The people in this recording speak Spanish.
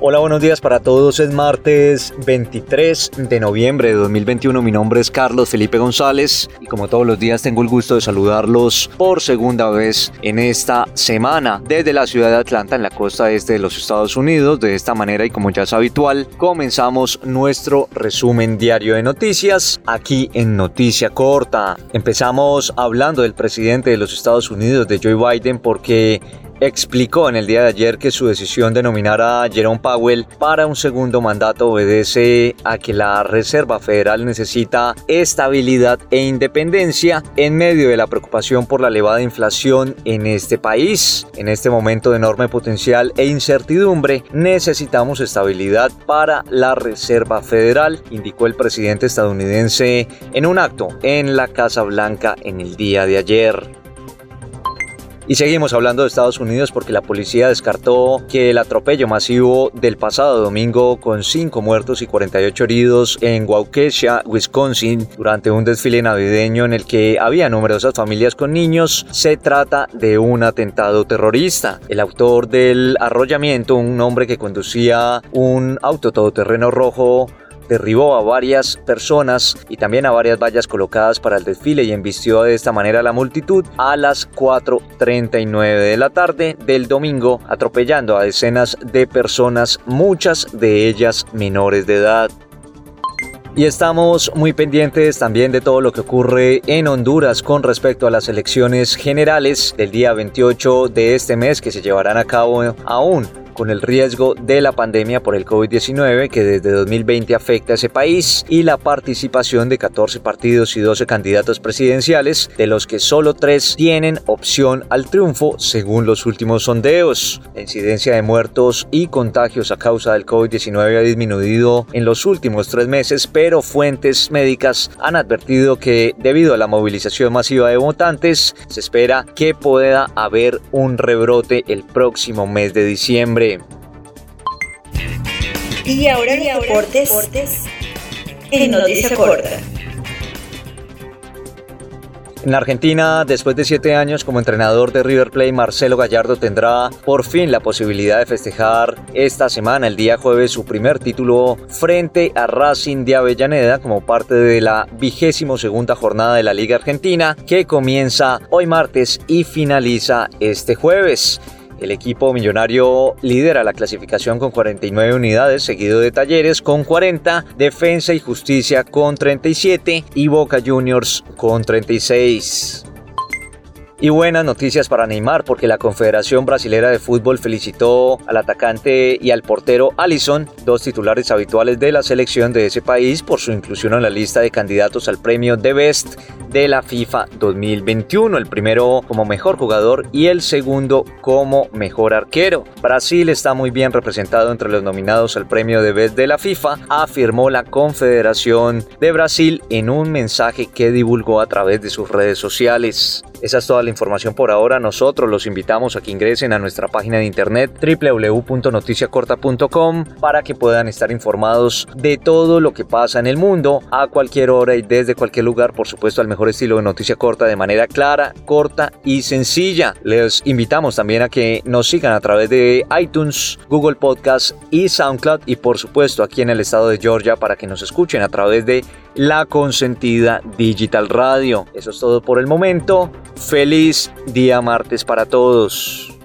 Hola, buenos días para todos. Es martes 23 de noviembre de 2021. Mi nombre es Carlos Felipe González y como todos los días tengo el gusto de saludarlos por segunda vez en esta semana desde la ciudad de Atlanta en la costa este de los Estados Unidos. De esta manera y como ya es habitual, comenzamos nuestro resumen diario de noticias aquí en Noticia Corta. Empezamos hablando del presidente de los Estados Unidos, de Joe Biden, porque explicó en el día de ayer que su decisión de nominar a Jerome Powell para un segundo mandato obedece a que la Reserva Federal necesita estabilidad e independencia en medio de la preocupación por la elevada inflación en este país. En este momento de enorme potencial e incertidumbre, necesitamos estabilidad para la Reserva Federal, indicó el presidente estadounidense en un acto en la Casa Blanca en el día de ayer. Y seguimos hablando de Estados Unidos porque la policía descartó que el atropello masivo del pasado domingo con 5 muertos y 48 heridos en Waukesha, Wisconsin, durante un desfile navideño en el que había numerosas familias con niños, se trata de un atentado terrorista. El autor del arrollamiento, un hombre que conducía un auto todoterreno rojo, derribó a varias personas y también a varias vallas colocadas para el desfile y embistió de esta manera a la multitud a las 4.39 de la tarde del domingo, atropellando a decenas de personas, muchas de ellas menores de edad. Y estamos muy pendientes también de todo lo que ocurre en Honduras con respecto a las elecciones generales del día 28 de este mes que se llevarán a cabo aún con el riesgo de la pandemia por el COVID-19 que desde 2020 afecta a ese país y la participación de 14 partidos y 12 candidatos presidenciales, de los que solo 3 tienen opción al triunfo según los últimos sondeos. La incidencia de muertos y contagios a causa del COVID-19 ha disminuido en los últimos tres meses, pero fuentes médicas han advertido que debido a la movilización masiva de votantes, se espera que pueda haber un rebrote el próximo mes de diciembre. Y ahora deportes, en Noticia Corta. En Argentina, después de siete años como entrenador de River Plate, Marcelo Gallardo tendrá por fin la posibilidad de festejar esta semana, el día jueves, su primer título frente a Racing de Avellaneda como parte de la vigésimo segunda jornada de la Liga Argentina que comienza hoy martes y finaliza este jueves. El equipo millonario lidera la clasificación con 49 unidades, seguido de Talleres con 40, Defensa y Justicia con 37 y Boca Juniors con 36. Y buenas noticias para Neymar porque la Confederación Brasilera de Fútbol felicitó al atacante y al portero Alisson, dos titulares habituales de la selección de ese país, por su inclusión en la lista de candidatos al premio The Best de la FIFA 2021, el primero como mejor jugador y el segundo como mejor arquero. Brasil está muy bien representado entre los nominados al premio The Best de la FIFA, afirmó la Confederación de Brasil en un mensaje que divulgó a través de sus redes sociales. Esa es toda la información por ahora. Nosotros los invitamos a que ingresen a nuestra página de internet www.noticiacorta.com para que puedan estar informados de todo lo que pasa en el mundo a cualquier hora y desde cualquier lugar, por supuesto, al mejor estilo de noticia corta de manera clara, corta y sencilla. Les invitamos también a que nos sigan a través de iTunes, Google Podcast y SoundCloud y por supuesto aquí en el estado de Georgia para que nos escuchen a través de la consentida Digital Radio. Eso es todo por el momento. Feliz día martes para todos.